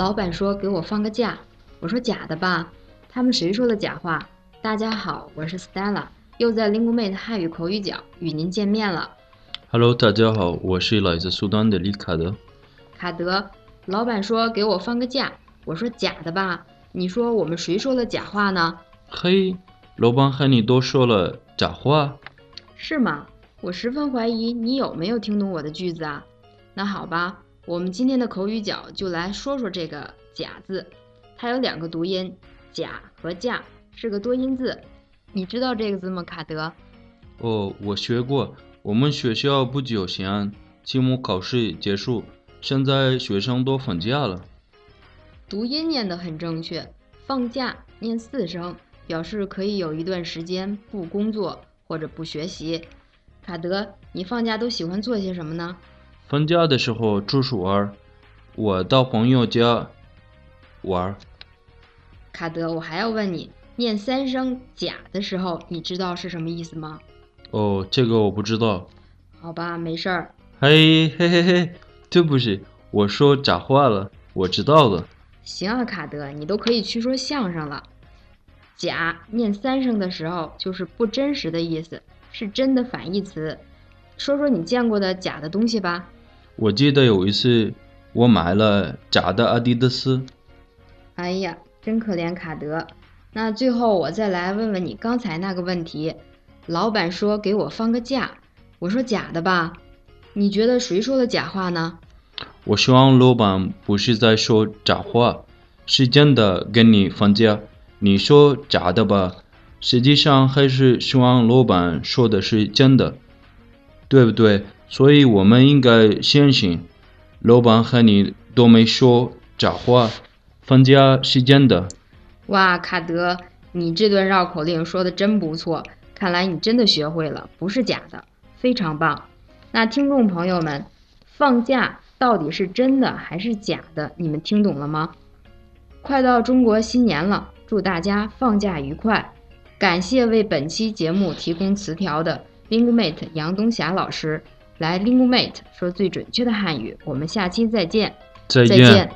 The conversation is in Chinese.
老板说给我放个假，我说假的吧？他们谁说的假话？大家好，我是 Stella，又在 LinguMate 汉语口语角与您见面了。Hello，大家好，我是来自苏丹的李卡德。卡德，老板说给我放个假，我说假的吧？你说我们谁说了假话呢？嘿，老板和你都说了假话，是吗？我十分怀疑你有没有听懂我的句子啊？那好吧，我们今天的口语角就来说说这个“假”字，它有两个读音，假和假，是个多音字。你知道这个字吗，卡德？哦，我学过。我们学校不久前期末考试结束，现在学生都放假了。读音念得很正确，放假念四声，表示可以有一段时间不工作或者不学习。卡德，你放假都喜欢做些什么呢？放假的时候出去玩，我到朋友家玩。卡德，我还要问你，念三声“假”的时候，你知道是什么意思吗？哦，这个我不知道。好吧，没事儿。嘿嘿嘿嘿，对不起，我说假话了，我知道了。行啊，卡德，你都可以去说相声了。假念三声的时候，就是不真实的意思，是真的反义词。说说你见过的假的东西吧。我记得有一次，我买了假的阿迪达斯。哎呀，真可怜卡德。那最后我再来问问你刚才那个问题。老板说给我放个假，我说假的吧？你觉得谁说的假话呢？我希望老板不是在说假话，是真的给你放假。你说假的吧？实际上还是希望老板说的是真的，对不对？所以我们应该相信，老板和你都没说假话，放假是真的。哇，卡德，你这段绕口令说的真不错，看来你真的学会了，不是假的，非常棒。那听众朋友们，放假到底是真的还是假的？你们听懂了吗？快到中国新年了，祝大家放假愉快！感谢为本期节目提供词条的 Bingmate 杨东霞老师。来 LinguMate 说最准确的汉语，我们下期再见。再再见